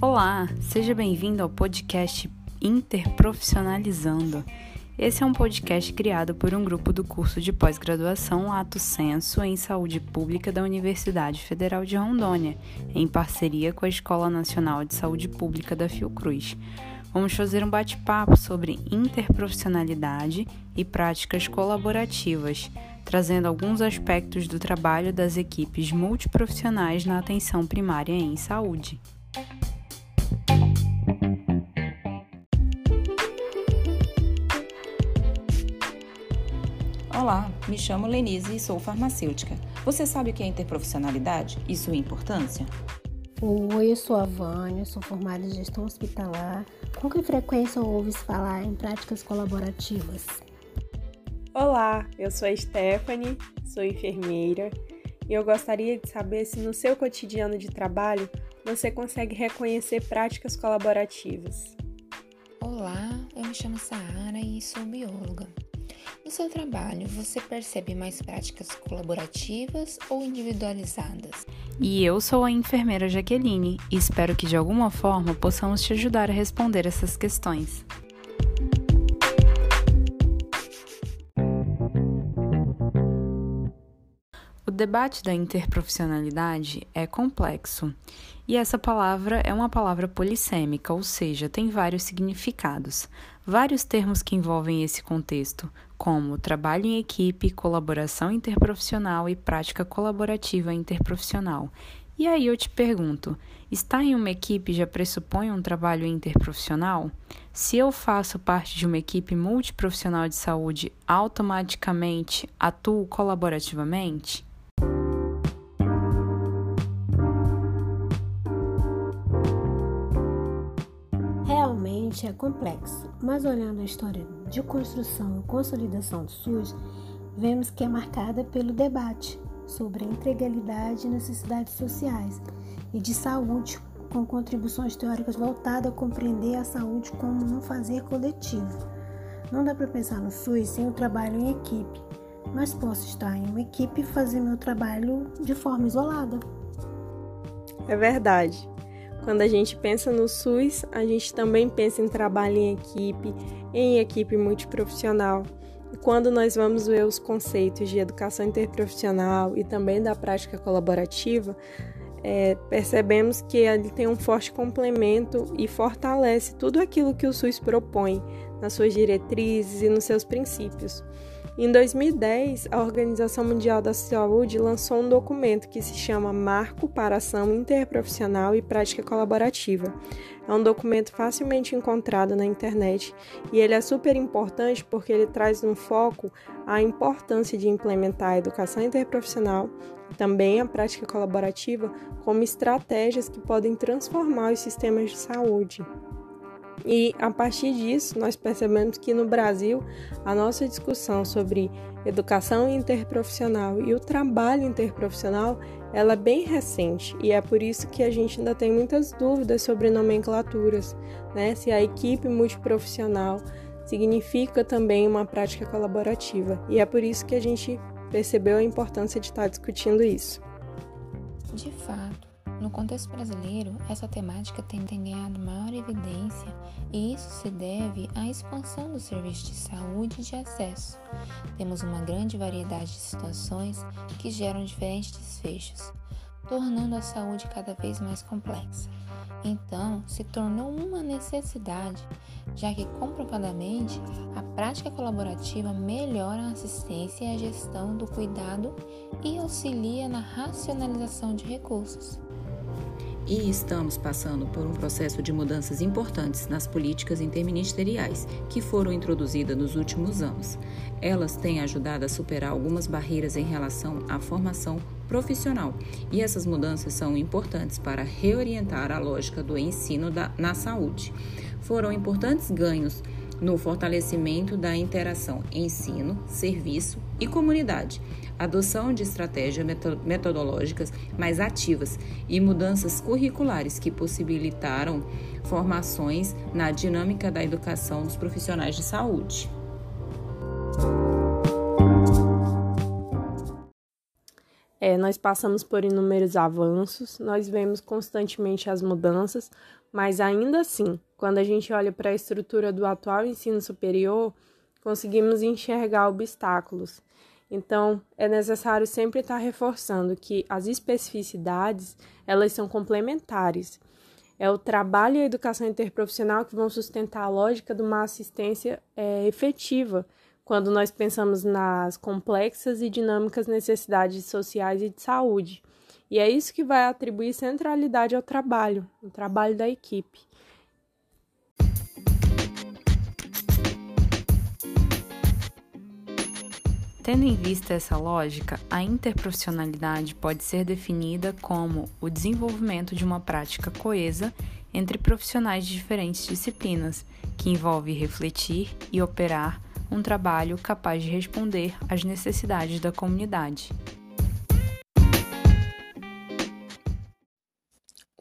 Olá, seja bem-vindo ao podcast Interprofissionalizando. Esse é um podcast criado por um grupo do curso de pós-graduação Lato Senso em Saúde Pública da Universidade Federal de Rondônia, em parceria com a Escola Nacional de Saúde Pública da Fiocruz. Vamos fazer um bate-papo sobre interprofissionalidade e práticas colaborativas, trazendo alguns aspectos do trabalho das equipes multiprofissionais na atenção primária em saúde. Olá, me chamo Lenise e sou farmacêutica. Você sabe o que é interprofissionalidade e sua importância? Oi, eu sou a Vânia, sou formada em gestão hospitalar. Com que frequência ouves falar em práticas colaborativas? Olá, eu sou a Stephanie, sou enfermeira e eu gostaria de saber se no seu cotidiano de trabalho você consegue reconhecer práticas colaborativas. Olá, eu me chamo Saara e sou bióloga. No seu trabalho, você percebe mais práticas colaborativas ou individualizadas? E eu sou a enfermeira Jaqueline e espero que de alguma forma possamos te ajudar a responder essas questões. Debate da interprofissionalidade é complexo e essa palavra é uma palavra polissêmica, ou seja, tem vários significados, vários termos que envolvem esse contexto, como trabalho em equipe, colaboração interprofissional e prática colaborativa interprofissional. E aí eu te pergunto: estar em uma equipe já pressupõe um trabalho interprofissional? Se eu faço parte de uma equipe multiprofissional de saúde, automaticamente atuo colaborativamente? Realmente é complexo, mas olhando a história de construção e consolidação do SUS, vemos que é marcada pelo debate sobre a integralidade e necessidades sociais e de saúde, com contribuições teóricas voltadas a compreender a saúde como um fazer coletivo. Não dá para pensar no SUS sem o trabalho em equipe, mas posso estar em uma equipe e fazer meu trabalho de forma isolada. É verdade. Quando a gente pensa no SUS, a gente também pensa em trabalho em equipe, em equipe multiprofissional. E quando nós vamos ver os conceitos de educação interprofissional e também da prática colaborativa, é, percebemos que ele tem um forte complemento e fortalece tudo aquilo que o SUS propõe nas suas diretrizes e nos seus princípios. Em 2010, a Organização Mundial da Saúde lançou um documento que se chama Marco para Ação Interprofissional e Prática Colaborativa. É um documento facilmente encontrado na internet e ele é super importante porque ele traz um foco a importância de implementar a educação interprofissional também a prática colaborativa como estratégias que podem transformar os sistemas de saúde. E a partir disso, nós percebemos que no Brasil, a nossa discussão sobre educação interprofissional e o trabalho interprofissional, ela é bem recente e é por isso que a gente ainda tem muitas dúvidas sobre nomenclaturas, né? Se a equipe multiprofissional significa também uma prática colaborativa. E é por isso que a gente percebeu a importância de estar discutindo isso. De fato, no contexto brasileiro, essa temática tem ganhado maior evidência e isso se deve à expansão do serviço de saúde e de acesso. Temos uma grande variedade de situações que geram diferentes desfechos, tornando a saúde cada vez mais complexa. Então, se tornou uma necessidade, já que comprovadamente a prática colaborativa melhora a assistência e a gestão do cuidado e auxilia na racionalização de recursos e estamos passando por um processo de mudanças importantes nas políticas interministeriais que foram introduzidas nos últimos anos. Elas têm ajudado a superar algumas barreiras em relação à formação profissional e essas mudanças são importantes para reorientar a lógica do ensino da, na saúde. Foram importantes ganhos no fortalecimento da interação ensino, serviço e comunidade, adoção de estratégias metodológicas mais ativas e mudanças curriculares que possibilitaram formações na dinâmica da educação dos profissionais de saúde. É, nós passamos por inúmeros avanços, nós vemos constantemente as mudanças, mas ainda assim, quando a gente olha para a estrutura do atual ensino superior, conseguimos enxergar obstáculos. Então, é necessário sempre estar reforçando que as especificidades, elas são complementares. É o trabalho e a educação interprofissional que vão sustentar a lógica de uma assistência é, efetiva quando nós pensamos nas complexas e dinâmicas necessidades sociais e de saúde. E é isso que vai atribuir centralidade ao trabalho, o trabalho da equipe. Tendo em vista essa lógica, a interprofissionalidade pode ser definida como o desenvolvimento de uma prática coesa entre profissionais de diferentes disciplinas, que envolve refletir e operar um trabalho capaz de responder às necessidades da comunidade.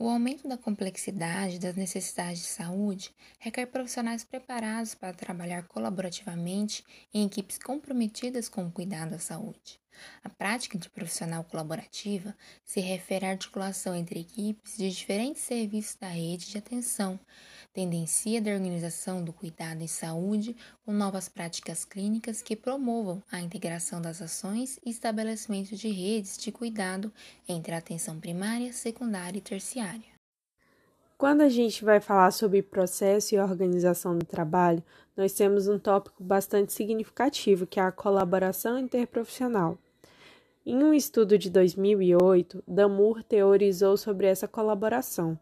O aumento da complexidade das necessidades de saúde requer profissionais preparados para trabalhar colaborativamente em equipes comprometidas com o cuidado à saúde. A prática de profissional colaborativa se refere à articulação entre equipes de diferentes serviços da rede de atenção, tendencia da organização do cuidado em saúde com novas práticas clínicas que promovam a integração das ações e estabelecimento de redes de cuidado entre a atenção primária, secundária e terciária. Quando a gente vai falar sobre processo e organização do trabalho, nós temos um tópico bastante significativo, que é a colaboração interprofissional. Em um estudo de 2008, Damour teorizou sobre essa colaboração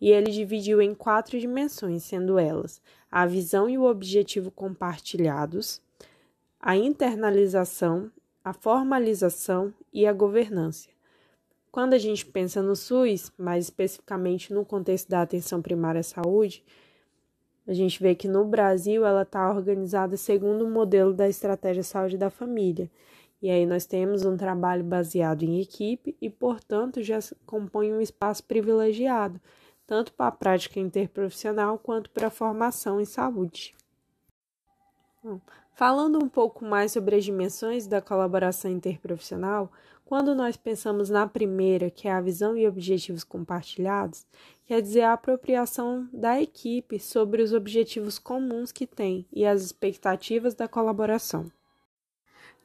e ele dividiu em quatro dimensões, sendo elas a visão e o objetivo compartilhados, a internalização, a formalização e a governança. Quando a gente pensa no SUS, mais especificamente no contexto da atenção primária à saúde, a gente vê que no Brasil ela está organizada segundo o modelo da estratégia saúde da família. E aí nós temos um trabalho baseado em equipe e, portanto, já compõe um espaço privilegiado, tanto para a prática interprofissional quanto para a formação em saúde. Falando um pouco mais sobre as dimensões da colaboração interprofissional, quando nós pensamos na primeira, que é a visão e objetivos compartilhados, quer dizer a apropriação da equipe sobre os objetivos comuns que tem e as expectativas da colaboração.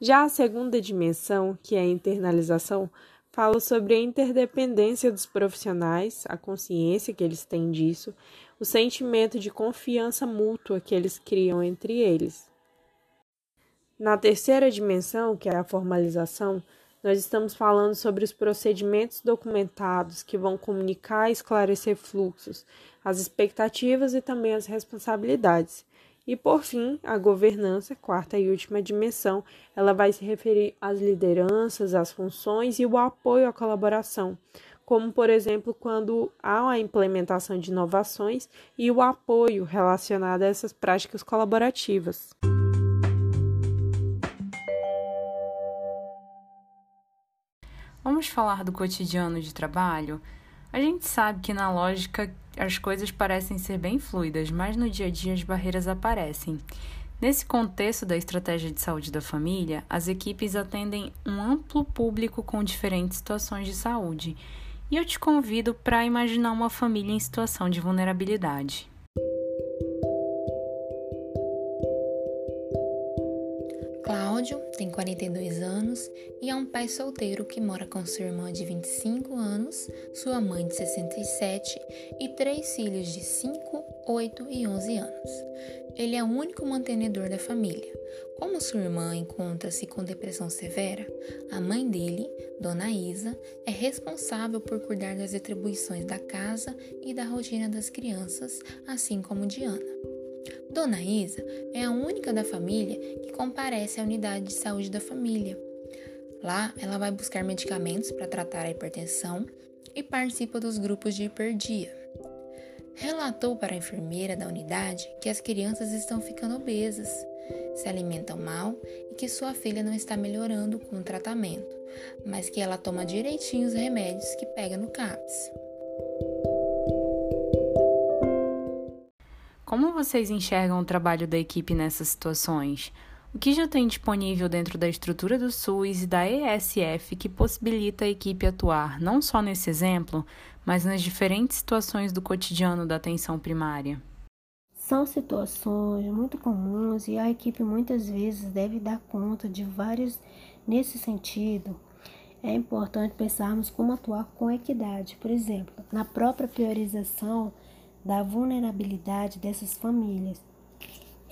Já a segunda dimensão, que é a internalização, fala sobre a interdependência dos profissionais, a consciência que eles têm disso, o sentimento de confiança mútua que eles criam entre eles. Na terceira dimensão, que é a formalização, nós estamos falando sobre os procedimentos documentados que vão comunicar e esclarecer fluxos, as expectativas e também as responsabilidades. E por fim, a governança, quarta e última dimensão, ela vai se referir às lideranças, às funções e o apoio à colaboração, como por exemplo quando há a implementação de inovações e o apoio relacionado a essas práticas colaborativas. Vamos falar do cotidiano de trabalho? A gente sabe que na lógica as coisas parecem ser bem fluidas, mas no dia a dia as barreiras aparecem. Nesse contexto da estratégia de saúde da família, as equipes atendem um amplo público com diferentes situações de saúde. E eu te convido para imaginar uma família em situação de vulnerabilidade. Cláudio tem 42 anos e é um pai solteiro que mora com sua irmã de 25 anos, sua mãe de 67 e três filhos de 5, 8 e 11 anos. Ele é o único mantenedor da família. Como sua irmã encontra-se com depressão severa, a mãe dele, Dona Isa, é responsável por cuidar das atribuições da casa e da rotina das crianças, assim como de Ana. Dona Isa é a única da família que comparece à unidade de saúde da família. Lá, ela vai buscar medicamentos para tratar a hipertensão e participa dos grupos de hiperdia. Relatou para a enfermeira da unidade que as crianças estão ficando obesas, se alimentam mal e que sua filha não está melhorando com o tratamento, mas que ela toma direitinho os remédios que pega no CAPS. Como vocês enxergam o trabalho da equipe nessas situações? O que já tem disponível dentro da estrutura do SUS e da ESF que possibilita a equipe atuar não só nesse exemplo, mas nas diferentes situações do cotidiano da atenção primária? São situações muito comuns e a equipe muitas vezes deve dar conta de vários nesse sentido. É importante pensarmos como atuar com equidade, por exemplo, na própria priorização da vulnerabilidade dessas famílias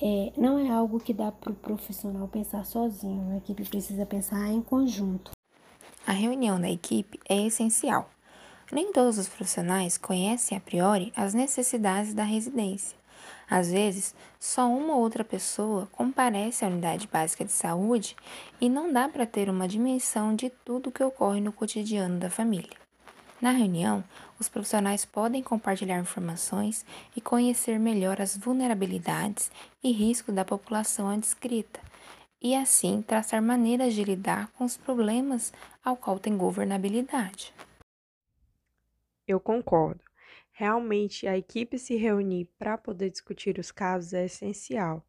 é, não é algo que dá para o profissional pensar sozinho, a equipe precisa pensar em conjunto. A reunião da equipe é essencial. Nem todos os profissionais conhecem a priori as necessidades da residência. Às vezes, só uma ou outra pessoa comparece à unidade básica de saúde e não dá para ter uma dimensão de tudo que ocorre no cotidiano da família. Na reunião, os profissionais podem compartilhar informações e conhecer melhor as vulnerabilidades e riscos da população adscrita, e assim traçar maneiras de lidar com os problemas ao qual tem governabilidade. Eu concordo. Realmente, a equipe se reunir para poder discutir os casos é essencial.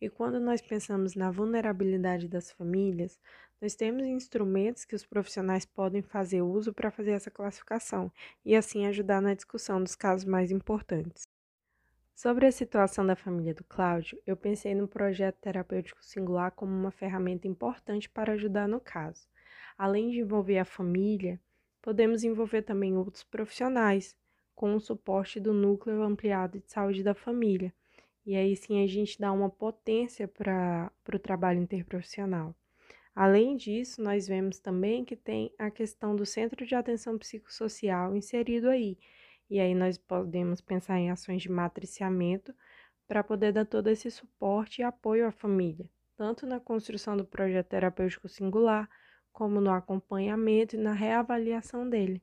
E quando nós pensamos na vulnerabilidade das famílias, nós temos instrumentos que os profissionais podem fazer uso para fazer essa classificação e assim ajudar na discussão dos casos mais importantes. Sobre a situação da família do Cláudio, eu pensei no projeto terapêutico singular como uma ferramenta importante para ajudar no caso. Além de envolver a família, podemos envolver também outros profissionais, com o suporte do núcleo ampliado de saúde da família. E aí sim a gente dá uma potência para o trabalho interprofissional. Além disso, nós vemos também que tem a questão do centro de atenção psicossocial inserido aí. E aí nós podemos pensar em ações de matriciamento para poder dar todo esse suporte e apoio à família, tanto na construção do projeto terapêutico singular, como no acompanhamento e na reavaliação dele.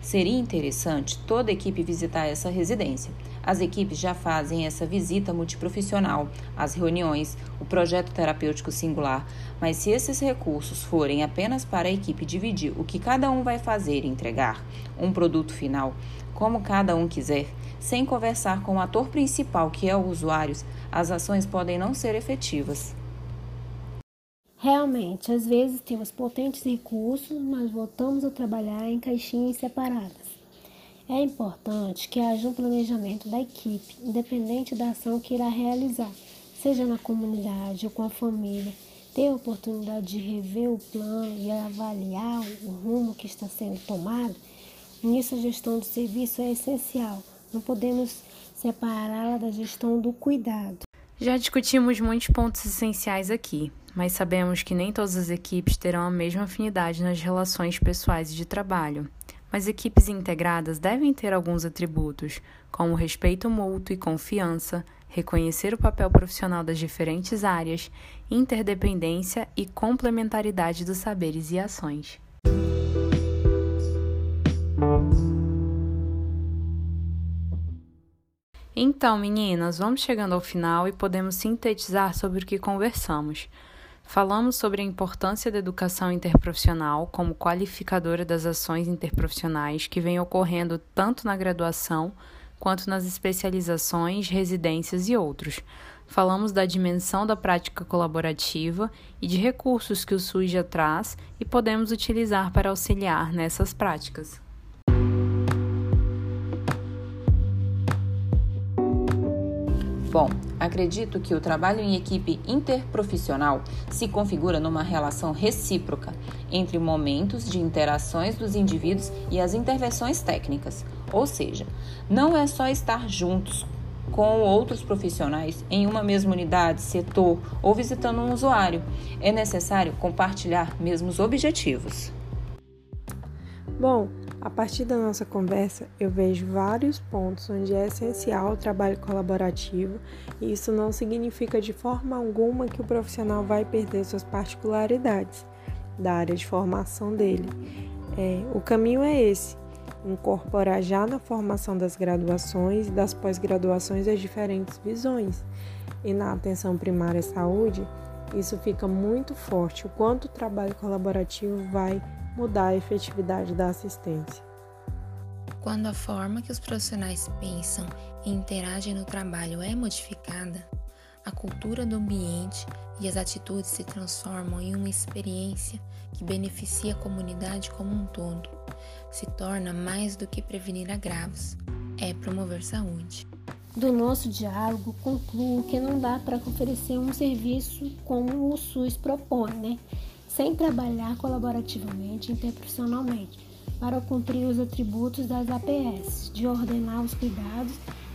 Seria interessante toda a equipe visitar essa residência. As equipes já fazem essa visita multiprofissional, as reuniões, o projeto terapêutico singular, mas se esses recursos forem apenas para a equipe dividir o que cada um vai fazer e entregar, um produto final, como cada um quiser, sem conversar com o ator principal, que é o usuário, as ações podem não ser efetivas. Realmente, às vezes temos potentes recursos, mas voltamos a trabalhar em caixinhas separadas. É importante que haja um planejamento da equipe, independente da ação que irá realizar, seja na comunidade ou com a família, ter a oportunidade de rever o plano e avaliar o rumo que está sendo tomado. Nisso, a gestão do serviço é essencial. Não podemos separá-la da gestão do cuidado. Já discutimos muitos pontos essenciais aqui, mas sabemos que nem todas as equipes terão a mesma afinidade nas relações pessoais e de trabalho. Mas equipes integradas devem ter alguns atributos, como respeito mútuo e confiança, reconhecer o papel profissional das diferentes áreas, interdependência e complementaridade dos saberes e ações. Então, meninas, vamos chegando ao final e podemos sintetizar sobre o que conversamos. Falamos sobre a importância da educação interprofissional como qualificadora das ações interprofissionais que vem ocorrendo tanto na graduação quanto nas especializações, residências e outros. Falamos da dimensão da prática colaborativa e de recursos que o SUS já traz e podemos utilizar para auxiliar nessas práticas. Bom, acredito que o trabalho em equipe interprofissional se configura numa relação recíproca entre momentos de interações dos indivíduos e as intervenções técnicas. Ou seja, não é só estar juntos com outros profissionais em uma mesma unidade, setor ou visitando um usuário. É necessário compartilhar mesmos objetivos. Bom, a partir da nossa conversa, eu vejo vários pontos onde é essencial o trabalho colaborativo, e isso não significa de forma alguma que o profissional vai perder suas particularidades da área de formação dele. É, o caminho é esse: incorporar já na formação das graduações e das pós-graduações as diferentes visões. E na atenção primária à saúde, isso fica muito forte, o quanto o trabalho colaborativo vai mudar a efetividade da assistência. Quando a forma que os profissionais pensam e interagem no trabalho é modificada, a cultura do ambiente e as atitudes se transformam em uma experiência que beneficia a comunidade como um todo. Se torna mais do que prevenir agravos, é promover saúde. Do nosso diálogo, concluo que não dá para oferecer um serviço como o SUS propõe, né? Sem trabalhar colaborativamente e interprofissionalmente para cumprir os atributos das APS, de ordenar os cuidados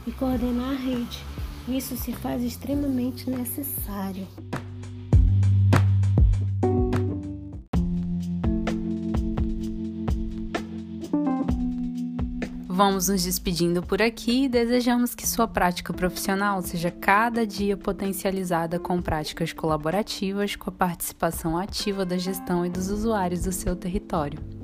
e coordenar a rede. Isso se faz extremamente necessário. Vamos nos despedindo por aqui e desejamos que sua prática profissional seja cada dia potencializada com práticas colaborativas com a participação ativa da gestão e dos usuários do seu território.